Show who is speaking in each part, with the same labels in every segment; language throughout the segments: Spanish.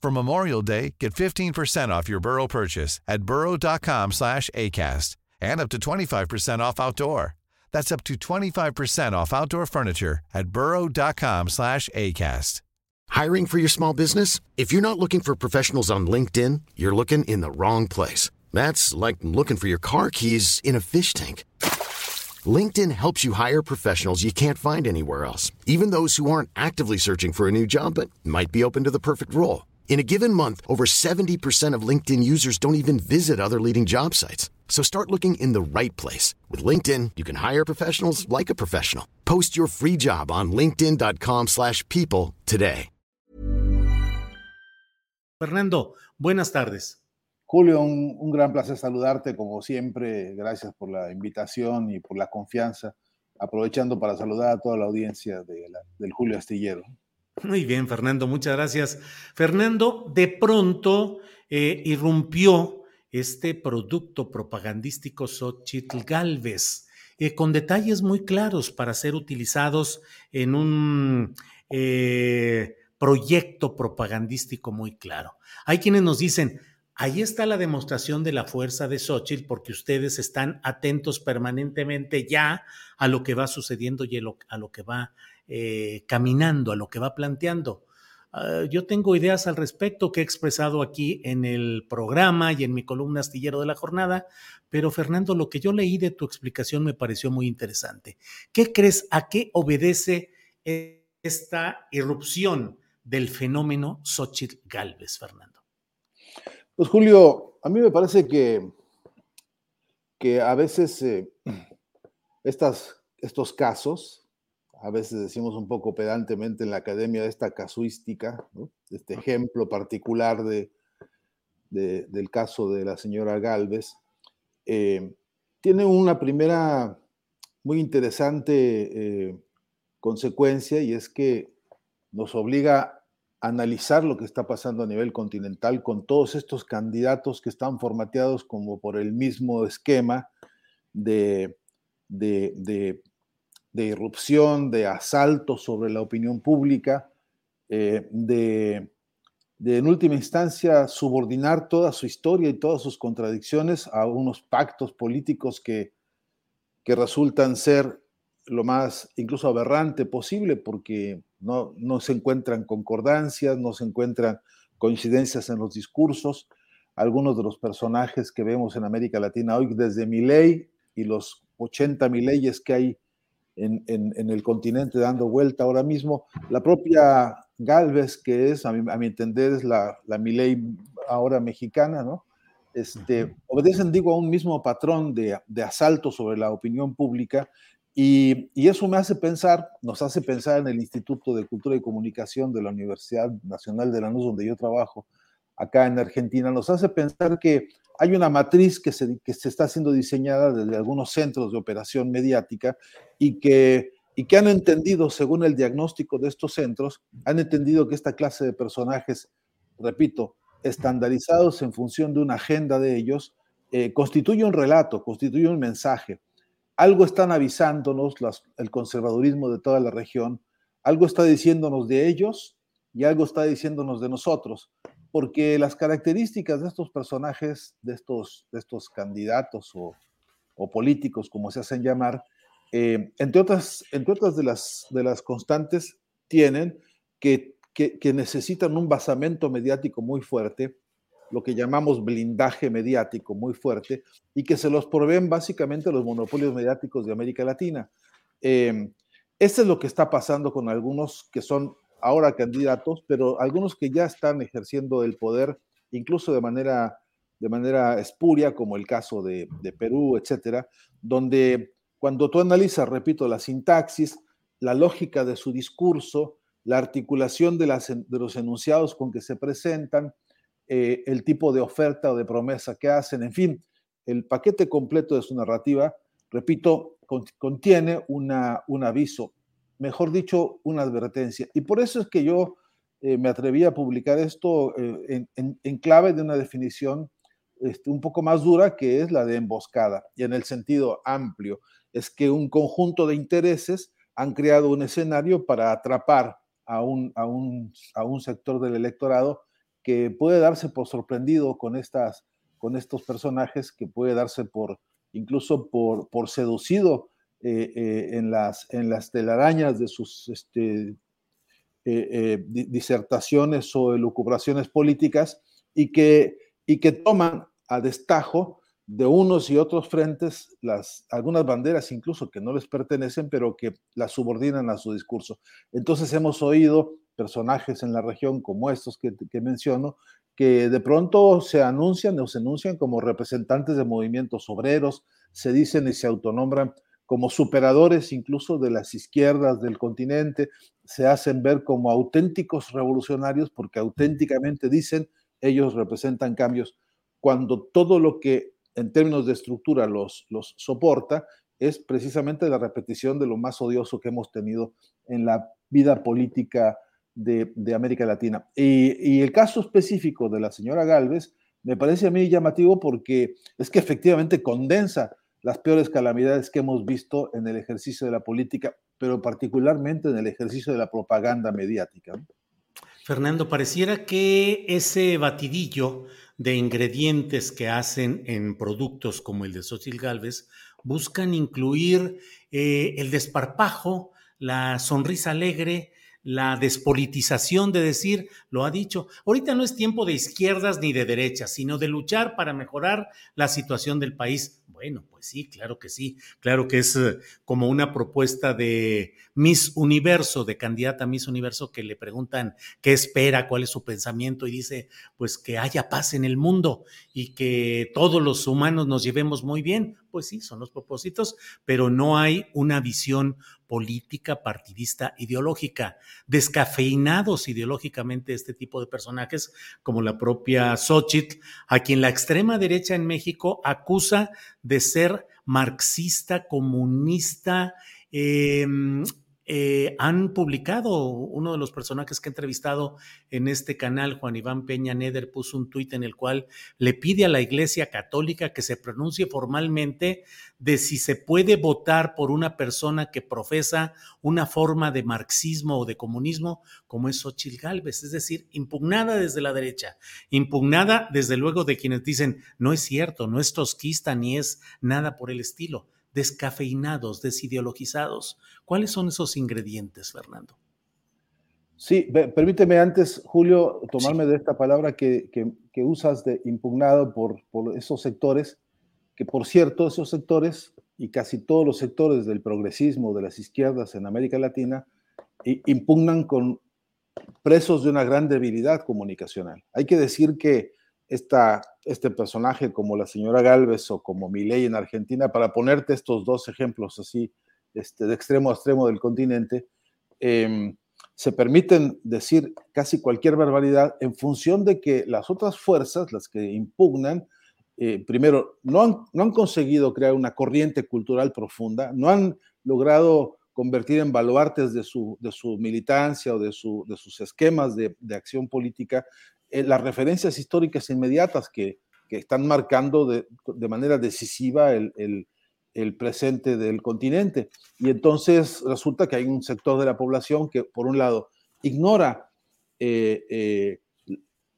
Speaker 1: For Memorial Day, get 15% off your Burrow purchase at burrow.com slash ACAST and up to 25% off outdoor. That's up to 25% off outdoor furniture at burrow.com slash ACAST.
Speaker 2: Hiring for your small business? If you're not looking for professionals on LinkedIn, you're looking in the wrong place. That's like looking for your car keys in a fish tank. LinkedIn helps you hire professionals you can't find anywhere else, even those who aren't actively searching for a new job but might be open to the perfect role. In a given month, over 70% of LinkedIn users don't even visit other leading job sites. So start looking in the right place. With LinkedIn, you can hire professionals like a professional. Post your free job on linkedin.com slash people today.
Speaker 3: Fernando, buenas tardes.
Speaker 4: Julio, un, un, gran placer saludarte como siempre. Gracias por la invitación y por la confianza. Aprovechando para saludar a toda la audiencia de la, del Julio Astillero.
Speaker 3: Muy bien, Fernando, muchas gracias. Fernando, de pronto eh, irrumpió este producto propagandístico Xochitl Galvez, eh, con detalles muy claros para ser utilizados en un eh, proyecto propagandístico muy claro. Hay quienes nos dicen, ahí está la demostración de la fuerza de Xochitl porque ustedes están atentos permanentemente ya a lo que va sucediendo y a lo que va eh, caminando a lo que va planteando. Uh, yo tengo ideas al respecto que he expresado aquí en el programa y en mi columna astillero de la jornada, pero Fernando, lo que yo leí de tu explicación me pareció muy interesante. ¿Qué crees? ¿A qué obedece esta irrupción del fenómeno Xochitl Galvez, Fernando?
Speaker 4: Pues Julio, a mí me parece que, que a veces eh, estas, estos casos, a veces decimos un poco pedantemente en la academia de esta casuística, ¿no? este ejemplo particular de, de, del caso de la señora Galvez, eh, tiene una primera muy interesante eh, consecuencia y es que nos obliga a analizar lo que está pasando a nivel continental con todos estos candidatos que están formateados como por el mismo esquema de, de, de de irrupción, de asalto sobre la opinión pública, eh, de, en última instancia, subordinar toda su historia y todas sus contradicciones a unos pactos políticos que, que resultan ser lo más incluso aberrante posible porque no, no se encuentran concordancias, no se encuentran coincidencias en los discursos. Algunos de los personajes que vemos en América Latina hoy, desde ley y los 80 leyes que hay en, el continente dando vuelta ahora mismo. La propia Galvez, que es, a mi, a mi entender, es la, la Miley ahora mexicana, ¿no? Este, obedecen, digo, a un mismo patrón de, de asalto sobre la opinión pública y, y, eso me hace pensar, nos hace pensar en el Instituto de Cultura y Comunicación de la Universidad Nacional de Lanús, donde yo trabajo, acá en Argentina, nos hace pensar que hay una matriz que se, está siendo diseñada desde algunos centros de operación mediática y que, han entendido, según el diagnóstico de estos centros, han entendido que esta clase de personajes, repito, estandarizados en función de una agenda de ellos, eh, constituye un relato, constituye un mensaje. Algo están avisándonos el conservadurismo de toda la región, algo está diciéndonos de ellos y algo está diciéndonos de nosotros porque las características de estos personajes, de estos, de estos candidatos o, políticos, como se hacen llamar, eh, entre otras, entre otras de, las, constantes, tienen que, necesitan un basamento mediático muy fuerte, lo que llamamos blindaje mediático muy fuerte, y que se los proveen básicamente los monopolios mediáticos de América Latina. Eh, es lo que está pasando con algunos que son ahora candidatos, pero algunos que ya están ejerciendo el poder, incluso de manera, de manera espuria, como el caso de, de Perú, etcétera, donde cuando tú analizas, repito, la sintaxis, la lógica de su discurso, la articulación de, las, de los enunciados con que se presentan, eh, el tipo de oferta o de promesa que hacen, en fin, el paquete completo de su narrativa, repito, contiene una, un aviso, mejor dicho, una advertencia. Y por eso es que yo eh, me atreví a publicar esto eh, en, clave de una definición este, un poco más dura, que es la de emboscada, y en el sentido amplio, es que un conjunto de intereses han creado un escenario para atrapar a un, a un, a un sector del electorado que puede darse por sorprendido con, estas, con estos personajes, que puede darse por incluso por, por seducido eh, eh, en, las, en las telarañas de sus este, eh, disertaciones o elucubraciones políticas y que, y que toman a destajo de unos y otros frentes las, algunas banderas incluso que no les pertenecen, pero que las subordinan a su discurso. Entonces hemos oído personajes en la región como estos que, menciono, que de pronto se anuncian o se anuncian como representantes de movimientos obreros, se dicen y se autonombran como superadores incluso de las izquierdas del continente, se hacen ver como auténticos revolucionarios porque auténticamente dicen ellos representan cambios, cuando todo lo que en términos de estructura los, los soporta es precisamente la repetición de lo más odioso que hemos tenido en la vida política de, América Latina. Y, el caso específico de la señora Galvez me parece a mí llamativo porque es que efectivamente condensa las peores calamidades que hemos visto en el ejercicio de la política, pero particularmente en el ejercicio de la propaganda mediática.
Speaker 3: Fernando, pareciera que ese batidillo de ingredientes que hacen en productos como el de Xochitl Galvez buscan incluir eh, el desparpajo, la sonrisa alegre, la despolitización de decir, lo ha dicho, ahorita no es tiempo de izquierdas ni de derechas, sino de luchar para mejorar la situación del país. Bueno, pues sí, claro que sí, claro que es eh, como una propuesta de Miss Universo, de candidata Miss Universo, que le preguntan qué espera, cuál es su pensamiento y dice, pues que haya paz en el mundo y que todos los humanos nos llevemos muy bien. Pues sí, son los propósitos, pero no hay una visión política, partidista, ideológica. Descafeinados ideológicamente este tipo de personajes, como la propia Xochitl, a quien la extrema derecha en México acusa de ser marxista, comunista, eh, eh, han publicado, uno de los personajes que he entrevistado en este canal, Juan Iván Peña Neder, puso un tuit en el cual le pide a la Iglesia Católica que se pronuncie formalmente de si se puede votar por una persona que profesa una forma de marxismo o de comunismo como es Xochitl Galvez, es decir, impugnada desde la derecha, impugnada desde luego de quienes dicen no es cierto, no es tosquista ni es nada por el estilo descafeinados, desideologizados. ¿Cuáles son esos ingredientes, Fernando?
Speaker 4: Sí, permíteme antes, Julio, tomarme de esta palabra que, usas de impugnado por, por, esos sectores, que por cierto, esos sectores y casi todos los sectores del progresismo, de las izquierdas en América Latina, impugnan con presos de una gran debilidad comunicacional. Hay que decir que esta, este personaje como la señora Galvez o como Milei en Argentina, para ponerte estos dos ejemplos así, este, de extremo a extremo del continente, em, se permiten decir casi cualquier barbaridad en función de que las otras fuerzas, las que impugnan, eh, primero, no han, no han conseguido crear una corriente cultural profunda, no han logrado convertir en baluartes de su, de su militancia o de, su, de sus esquemas de, de, acción política eh, las referencias históricas inmediatas que, están marcando de, manera decisiva el, presente del continente. Y entonces resulta que hay un sector de la población que, por un lado, ignora eh, eh,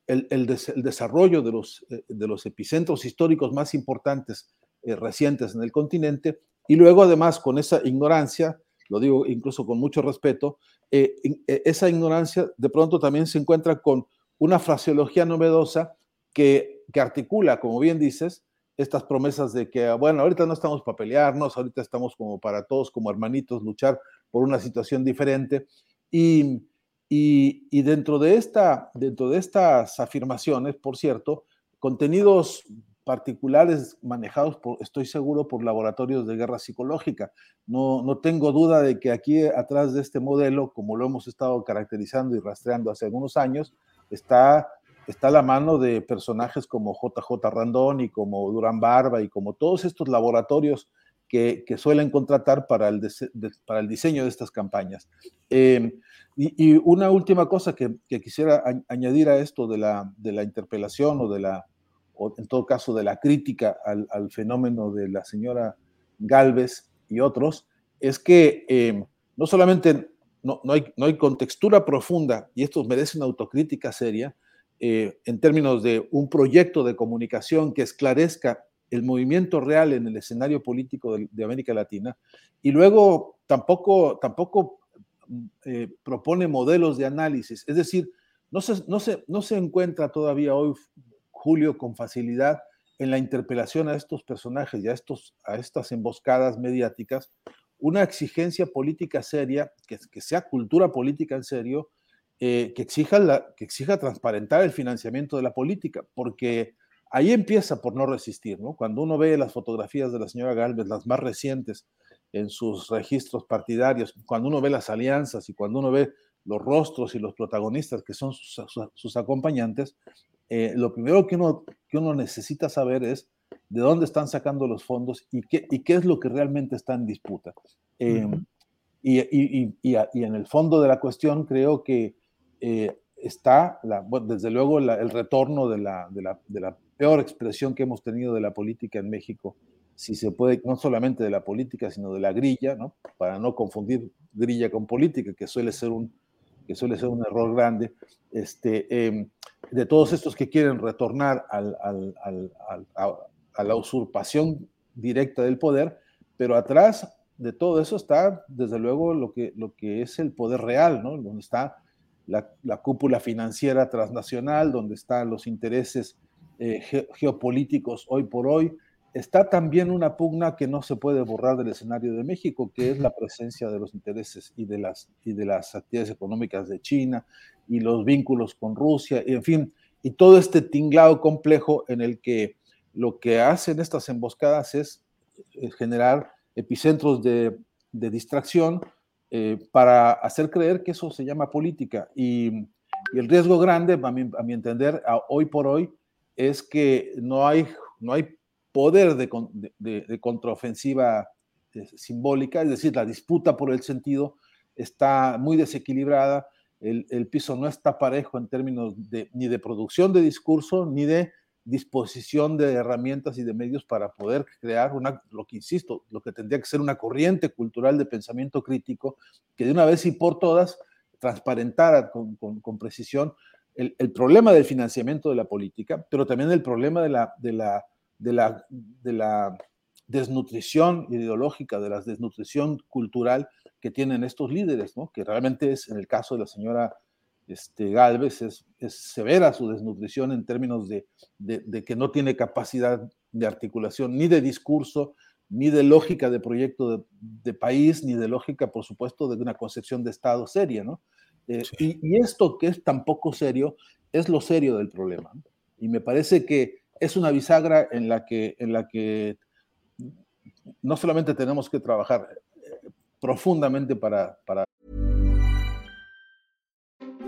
Speaker 4: el, desarrollo de los, de los epicentros históricos más importantes recientes en el continente, y luego además con esa ignorancia, lo digo incluso con mucho respeto, esa ignorancia de pronto también se encuentra con una fraseología novedosa que, que articula, como bien dices, estas promesas de que, bueno, ahorita no estamos para pelearnos, ahorita estamos como para todos, como hermanitos, luchar por una situación diferente. Y, y, dentro, de esta, dentro de estas afirmaciones, por cierto, contenidos particulares manejados, por, estoy seguro, por laboratorios de guerra psicológica. No, no tengo duda de que aquí atrás de este modelo, como lo hemos estado caracterizando y rastreando hace algunos años, está está la mano de personajes como JJ Randón y como Durán Barba y como todos estos laboratorios que, suelen contratar para el, para el diseño de estas campañas. Em, y, una última cosa que, quisiera añadir a esto de la, de la interpelación o de la, en todo caso de la crítica al, al fenómeno de la señora Galvez y otros, es que em, no solamente no, hay contextura profunda, y esto merece una autocrítica seria, eh, en términos de un proyecto de comunicación que esclarezca el movimiento real en el escenario político de, América Latina, y luego tampoco, tampoco eh, propone modelos de análisis. Es decir, no se, no, se, no se encuentra todavía hoy, Julio, con facilidad en la interpelación a estos personajes y a, estos, a estas emboscadas mediáticas, una exigencia política seria, que, sea cultura política en serio, eh, que, exija que exija transparentar el financiamiento de la política, porque ahí empieza por no resistir, ¿no? Cuando uno ve las fotografías de la señora Galvez, las más recientes en sus registros partidarios, cuando uno ve las alianzas y cuando uno ve los rostros y los protagonistas que son sus, acompañantes, eh, lo primero que uno, que uno necesita saber es de dónde están sacando los fondos y qué, y qué es lo que realmente está en disputa. Em, y, y, y, en el fondo de la cuestión creo que eh, está, la, desde luego, el retorno de la, de, la, de la, peor expresión que hemos tenido de la política en México, si se puede, no solamente de la política, sino de la grilla, ¿no? para no confundir grilla con política, que suele ser un, que suele ser un error grande, este, em, de todos estos que quieren retornar al, al, al, a, a la usurpación directa del poder, pero atrás de todo eso está, desde luego, lo que, lo que es el poder real, ¿no? donde está la, cúpula financiera transnacional, donde están los intereses eh, geopolíticos hoy por hoy, está también una pugna que no se puede borrar del escenario de México, que es la presencia de los intereses y de las, y de las actividades económicas de China y los vínculos con Rusia, y en fin, y todo este tinglado complejo en el que lo que hacen estas emboscadas es eh, generar epicentros de, distracción eh, para hacer creer que eso se llama política. Y, el riesgo grande, a mi, a mi entender, hoy por hoy, es que no hay, no hay poder de, de, contraofensiva eh, simbólica, es decir, la disputa por el sentido está muy desequilibrada, el, el piso no está parejo en términos de, ni de producción de discurso, ni de disposición de herramientas y de medios para poder crear una, lo que insisto, lo que tendría que ser una corriente cultural de pensamiento crítico que de una vez y por todas transparentara con, con, precisión el, el, problema del financiamiento de la política, pero también el problema de la, de la, de la, de la desnutrición ideológica, de la desnutrición cultural que tienen estos líderes, ¿no? que realmente es, en el caso de la señora este, Galvez es, severa su desnutrición en términos de, que no tiene capacidad de articulación ni de discurso, ni de lógica de proyecto de, país, ni de lógica, por supuesto, de una concepción de Estado seria, ¿no? Eh, y, esto que es tan poco serio es lo serio del problema. Y me parece que es una bisagra en la que, en la que no solamente tenemos que trabajar eh, profundamente para, para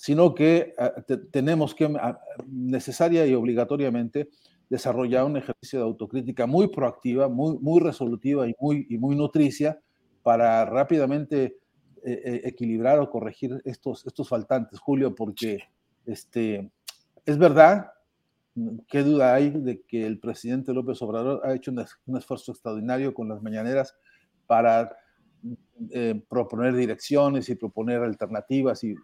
Speaker 4: sino que ah, tenemos que ah, necesaria y obligatoriamente desarrollar un ejercicio de autocrítica muy proactiva, muy, muy resolutiva y muy, y muy nutricia para rápidamente equilibrar o corregir estos, estos faltantes, Julio, porque este, es verdad, qué duda hay de que el presidente López Obrador ha hecho un, esfuerzo extraordinario con las mañaneras para eh, proponer direcciones y proponer alternativas y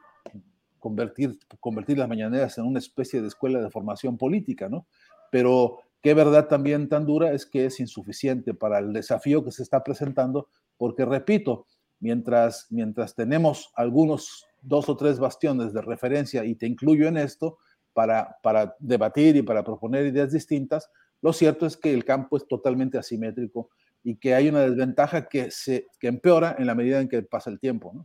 Speaker 4: convertir, convertir las mañaneras en una especie de escuela de formación política, ¿no? Pero qué verdad también tan dura es que es insuficiente para el desafío que se está presentando, porque repito, mientras, mientras tenemos algunos dos o tres bastiones de referencia, y te incluyo en esto, para, para debatir y para proponer ideas distintas, lo cierto es que el campo es totalmente asimétrico y que hay una desventaja que, se, que empeora en la medida en que pasa el tiempo. ¿no?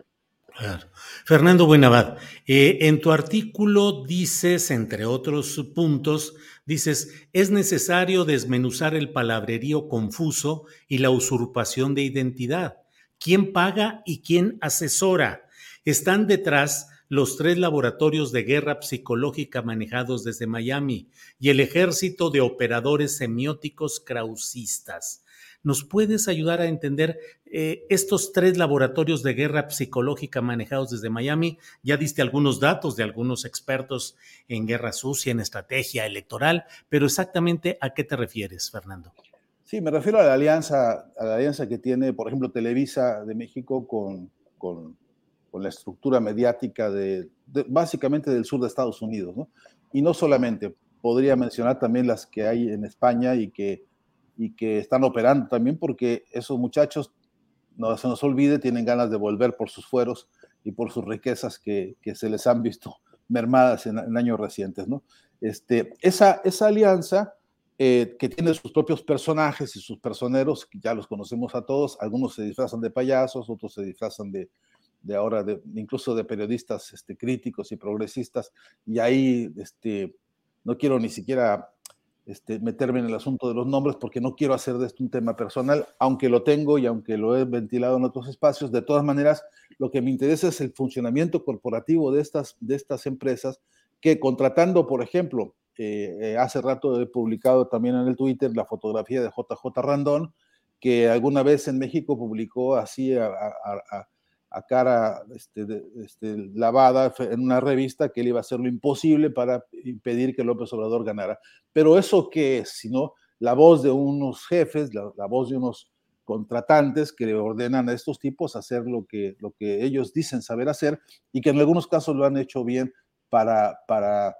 Speaker 3: Fernando Buenavad, eh, en tu artículo dices, entre otros puntos, dices, es necesario desmenuzar el palabrerío confuso y la usurpación de identidad. ¿Quién paga y quién asesora? Están detrás los tres laboratorios de guerra psicológica manejados desde Miami y el ejército de operadores semióticos krausistas. ¿Nos puedes ayudar a entender eh, estos tres laboratorios de guerra psicológica manejados desde Miami? Ya diste algunos datos de algunos expertos en guerra sucia, en estrategia electoral, pero exactamente a qué te refieres, Fernando?
Speaker 4: Sí, me refiero a la alianza, a la alianza que tiene, por ejemplo, Televisa de México con, con la estructura mediática de, básicamente del sur de Estados Unidos, ¿no? Y no solamente, podría mencionar también las que hay en España y que, y que están operando también porque esos muchachos, no se nos olvide, tienen ganas de volver por sus fueros y por sus riquezas que, que se les han visto mermadas en, años recientes, ¿no? Este, esa, esa alianza eh, que tiene sus propios personajes y sus personeros, ya los conocemos a todos, algunos se disfrazan de payasos, otros se disfrazan de, de ahora, de, incluso de periodistas este, críticos y progresistas, y ahí este, no quiero ni siquiera este, meterme en el asunto de los nombres porque no quiero hacer de esto un tema personal, aunque lo tengo y aunque lo he ventilado en otros espacios, de todas maneras, lo que me interesa es el funcionamiento corporativo de estas, de estas empresas que contratando, por ejemplo, eh, eh, hace rato he publicado también en el Twitter la fotografía de JJ Randón, que alguna vez en México publicó así a a cara este, este, lavada en una revista que él iba a hacer lo imposible para impedir que López Obrador ganara. Pero eso que es, sino la voz de unos jefes, la, voz de unos contratantes que le ordenan a estos tipos hacer lo que, lo que ellos dicen saber hacer y que en algunos casos lo han hecho bien para, para,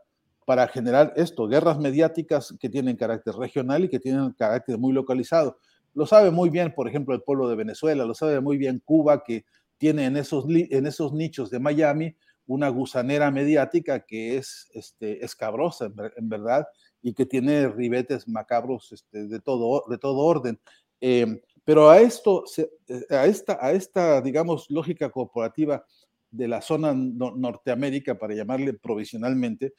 Speaker 4: para generar esto, guerras mediáticas que tienen carácter regional y que tienen carácter muy localizado. Lo sabe muy bien, por ejemplo, el pueblo de Venezuela, lo sabe muy bien Cuba, que tiene en esos, en esos nichos de Miami una gusanera mediática que es este, escabrosa, en, verdad, y que tiene ribetes macabros este, de, todo, de todo orden. Em, pero a esto, eh, a esta, a esta, digamos, lógica corporativa de la zona Norteamérica, para llamarle provisionalmente,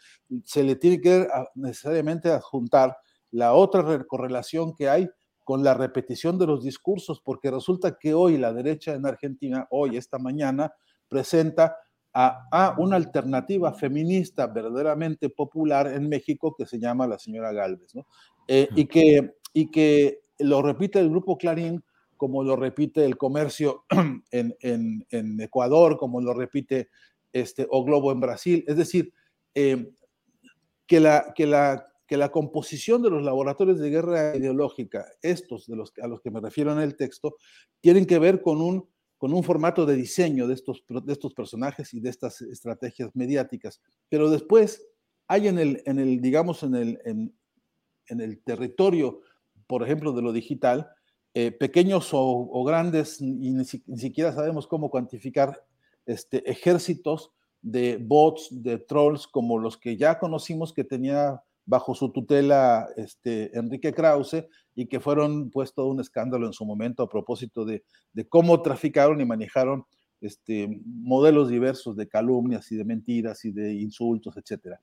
Speaker 4: se le tiene que necesariamente adjuntar la otra correlación que hay con la repetición de los discursos, porque resulta que hoy la derecha en Argentina, hoy, esta mañana, presenta a, una alternativa feminista verdaderamente popular en México que se llama la señora Galvez, ¿no? Eh, y, que, y que lo repite el grupo Clarín como lo repite el comercio en, en, Ecuador, como lo repite este, O Globo en Brasil. Es decir, eh, que, la, que la que la composición de los laboratorios de guerra ideológica, estos de los, a los que me refiero en el texto, tienen que ver con un, con un formato de diseño de estos, de estos personajes y de estas estrategias mediáticas. Pero después hay en el, en el digamos, en el, en, el territorio, por ejemplo, de lo digital, eh, pequeños o, grandes, y ni, siquiera sabemos cómo cuantificar este, ejércitos de bots, de trolls, como los que ya conocimos que tenía bajo su tutela este, Enrique Krause y que fueron pues todo un escándalo en su momento a propósito de, cómo traficaron y manejaron este, modelos diversos de calumnias y de mentiras y de insultos, etcétera.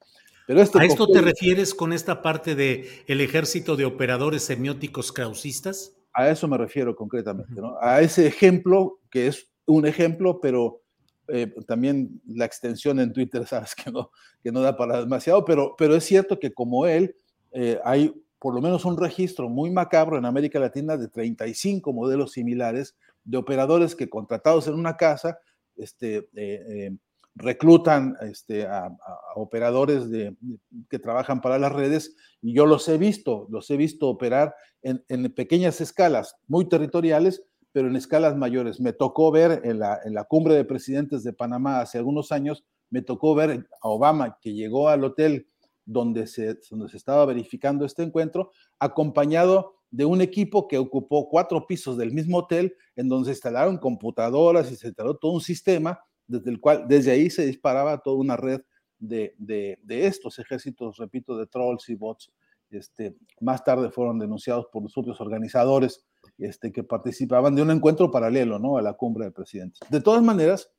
Speaker 3: Pero este ¿A esto te refieres con esta parte de el ejército de operadores semióticos krausistas?
Speaker 4: A eso me refiero concretamente, ¿no? A ese ejemplo, que es un ejemplo, pero eh, también la extensión en Twitter, sabes que no, que no da para demasiado, pero, pero es cierto que como él, eh, hay por lo menos un registro muy macabro en América Latina de 35 modelos similares de operadores que contratados en una casa este, eh, reclutan este, a, operadores de, que trabajan para las redes y yo los he visto, los he visto operar en, pequeñas escalas, muy territoriales, pero en escalas mayores. Me tocó ver en la, cumbre de presidentes de Panamá hace algunos años, me tocó ver a Obama que llegó al hotel donde se, donde estaba verificando este encuentro, acompañado de un equipo que ocupó cuatro pisos del mismo hotel, en donde se instalaron computadoras y se instaló todo un sistema desde el cual, desde ahí se disparaba toda una red de, estos ejércitos, repito, de trolls y bots. Este, más tarde fueron denunciados por los propios organizadores este, que participaban de un encuentro paralelo ¿no? a la cumbre de presidentes. De todas maneras,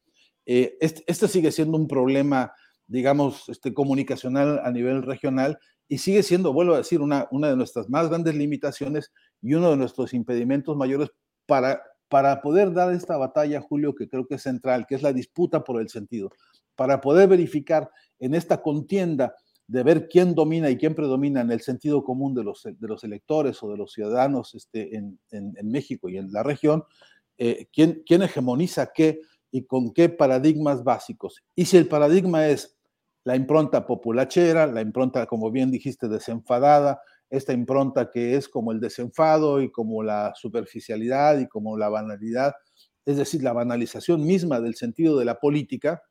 Speaker 4: eh, este, sigue siendo un problema, digamos, este, comunicacional a nivel regional y sigue siendo, vuelvo a decir, una, una de nuestras más grandes limitaciones y uno de nuestros impedimentos mayores para para poder dar esta batalla, Julio, que creo que es central, que es la disputa por el sentido, para poder verificar en esta contienda de ver quién domina y quién predomina en el sentido común de los, de los electores o de los ciudadanos este, en, México y en la región, eh, quién, quién hegemoniza qué y con qué paradigmas básicos. Y si el paradigma es la impronta populachera, la impronta, como bien dijiste, desenfadada, esta impronta que es como el desenfado y como la superficialidad y como la banalidad, es decir, la banalización misma del sentido de la política,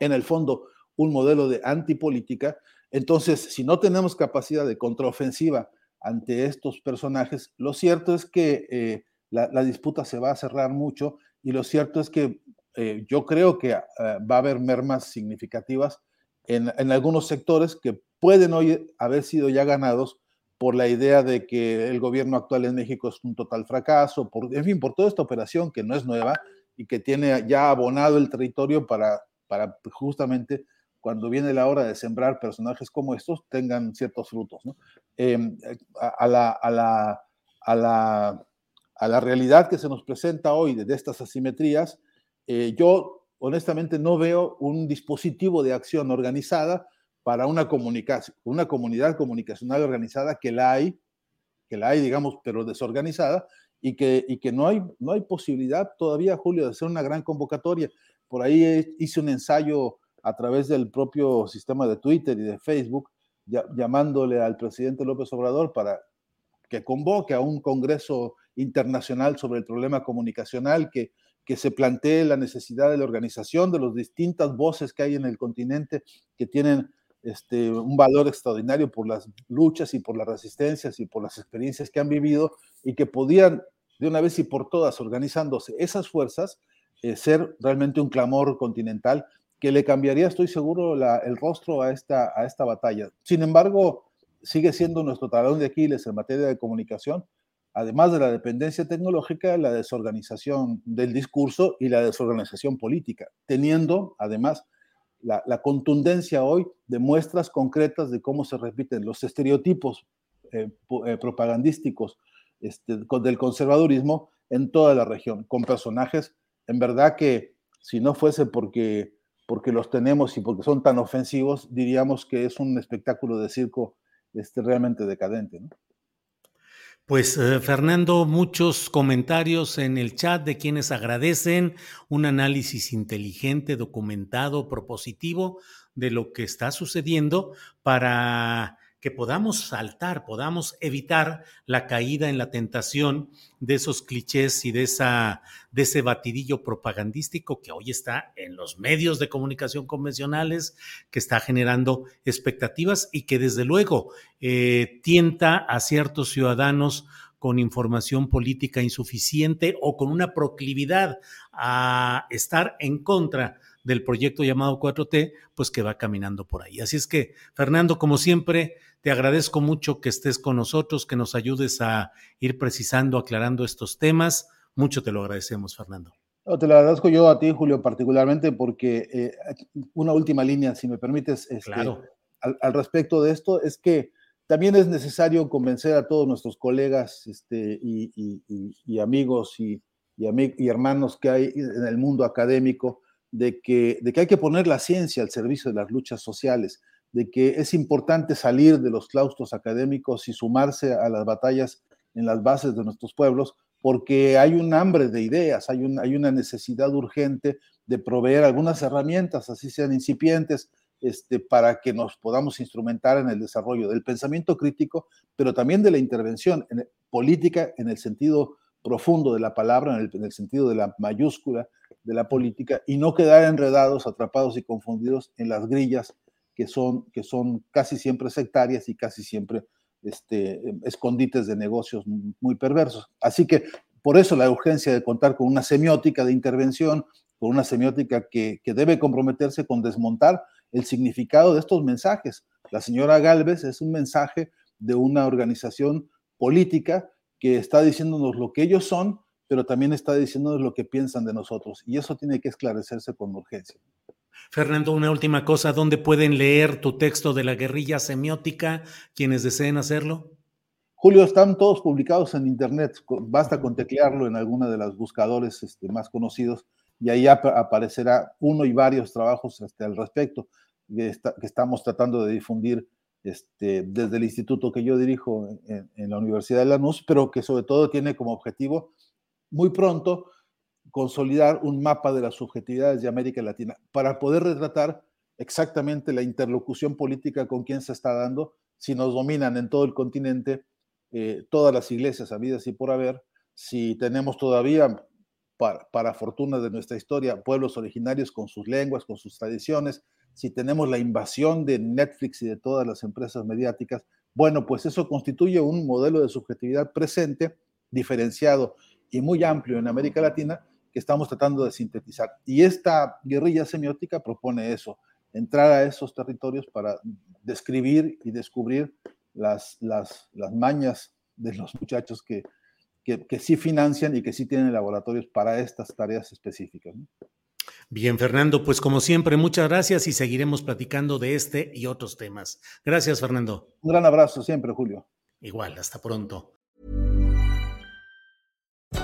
Speaker 4: en el fondo un modelo de antipolítica. Entonces, si no tenemos capacidad de contraofensiva ante estos personajes, lo cierto es que eh, la, disputa se va a cerrar mucho y lo cierto es que eh, yo creo que eh, va a haber mermas significativas en, algunos sectores que pueden hoy haber sido ya ganados por la idea de que el gobierno actual en México es un total fracaso, por, en fin, por toda esta operación que no es nueva y que tiene ya abonado el territorio para justamente cuando viene la hora de sembrar personajes como estos tengan ciertos frutos. Em, a, la, a, la, a, la, a, la, realidad que se nos presenta hoy de, estas asimetrías, eh, yo honestamente no veo un dispositivo de acción organizada para una comunicación, una comunidad comunicacional organizada que la hay, que la hay, digamos, pero desorganizada, y que, y que no, hay, no hay posibilidad todavía, Julio, de hacer una gran convocatoria. Por ahí hice un ensayo a través del propio sistema de Twitter y de Facebook, llamándole al presidente López Obrador para que convoque a un congreso internacional sobre el problema comunicacional, que, que se plantee la necesidad de la organización de las distintas voces que hay en el continente que tienen este, un valor extraordinario por las luchas y por las resistencias y por las experiencias que han vivido y que podían de una vez y por todas, organizándose esas fuerzas, eh, ser realmente un clamor continental que le cambiaría, estoy seguro, el rostro a esta, a esta batalla. Sin embargo, sigue siendo nuestro talón de Aquiles en materia de comunicación, además de la dependencia tecnológica, la desorganización del discurso y la desorganización política, teniendo además la, contundencia hoy de muestras concretas de cómo se repiten los estereotipos eh, eh, propagandísticos este, del conservadurismo en toda la región, con personajes, en verdad que si no fuese porque, porque los tenemos y porque son tan ofensivos, diríamos que es un espectáculo de circo este, realmente decadente. ¿no?
Speaker 3: Pues eh, Fernando, muchos comentarios en el chat de quienes agradecen un análisis inteligente, documentado, propositivo de lo que está sucediendo para que podamos saltar, podamos evitar la caída en la tentación de esos clichés y de, ese batidillo propagandístico que hoy está en los medios de comunicación convencionales, que está generando expectativas y que desde luego eh, tienta a ciertos ciudadanos con información política insuficiente o con una proclividad a estar en contra del proyecto llamado 4T, pues que va caminando por ahí. Así es que, Fernando, como siempre, te agradezco mucho que estés con nosotros, que nos ayudes a ir precisando, aclarando estos temas. Mucho te lo agradecemos, Fernando.
Speaker 4: te lo agradezco yo a ti, Julio, particularmente porque eh, una última línea, si me permites, este, al, respecto de esto, es que también es necesario convencer a todos nuestros colegas este, y, amigos y, y, hermanos que hay en el mundo académico de que, de que hay que poner la ciencia al servicio de las luchas sociales de que es importante salir de los claustros académicos y sumarse a las batallas en las bases de nuestros pueblos, porque hay un hambre de ideas, hay, hay una necesidad urgente de proveer algunas herramientas, así sean incipientes, este, para que nos podamos instrumentar en el desarrollo del pensamiento crítico, pero también de la intervención en política en el sentido profundo de la palabra, en el, sentido de la mayúscula de la política, y no quedar enredados, atrapados y confundidos en las grillas que son, que son casi siempre sectarias y casi siempre este, escondites de negocios muy perversos. Así que por eso la urgencia de contar con una semiótica de intervención, con una semiótica que, que debe comprometerse con desmontar el significado de estos mensajes. La señora Galvez es un mensaje de una organización política que está diciéndonos lo que ellos son, pero también está diciéndonos lo que piensan de nosotros. Y eso tiene que esclarecerse con urgencia.
Speaker 3: Fernando, una última cosa, ¿dónde pueden leer tu texto de la guerrilla semiótica quienes deseen hacerlo?
Speaker 4: Julio, están todos publicados en Internet, basta con teclearlo en alguna de los buscadores este, más conocidos y ahí ap aparecerá uno y varios trabajos este, al respecto que, está, que, estamos tratando de difundir este, desde el instituto que yo dirijo en, en la Universidad de Lanús, pero que sobre todo tiene como objetivo muy pronto consolidar un mapa de las subjetividades de América Latina para poder retratar exactamente la interlocución política con quien se está dando, si nos dominan en todo el continente eh, todas las iglesias habidas y por haber, si tenemos todavía, para, para fortuna de nuestra historia, pueblos originarios con sus lenguas, con sus tradiciones, si tenemos la invasión de Netflix y de todas las empresas mediáticas, bueno, pues eso constituye un modelo de subjetividad presente, diferenciado y muy amplio en América Latina, que estamos tratando de sintetizar. Y esta guerrilla semiótica propone eso, entrar a esos territorios para describir y descubrir las, las, las mañas de los muchachos que, que, que, sí financian y que sí tienen laboratorios para estas tareas específicas. ¿no?
Speaker 3: Bien, Fernando, pues como siempre, muchas gracias y seguiremos platicando de este y otros temas. Gracias, Fernando.
Speaker 4: Un gran abrazo siempre, Julio.
Speaker 3: Igual, hasta pronto.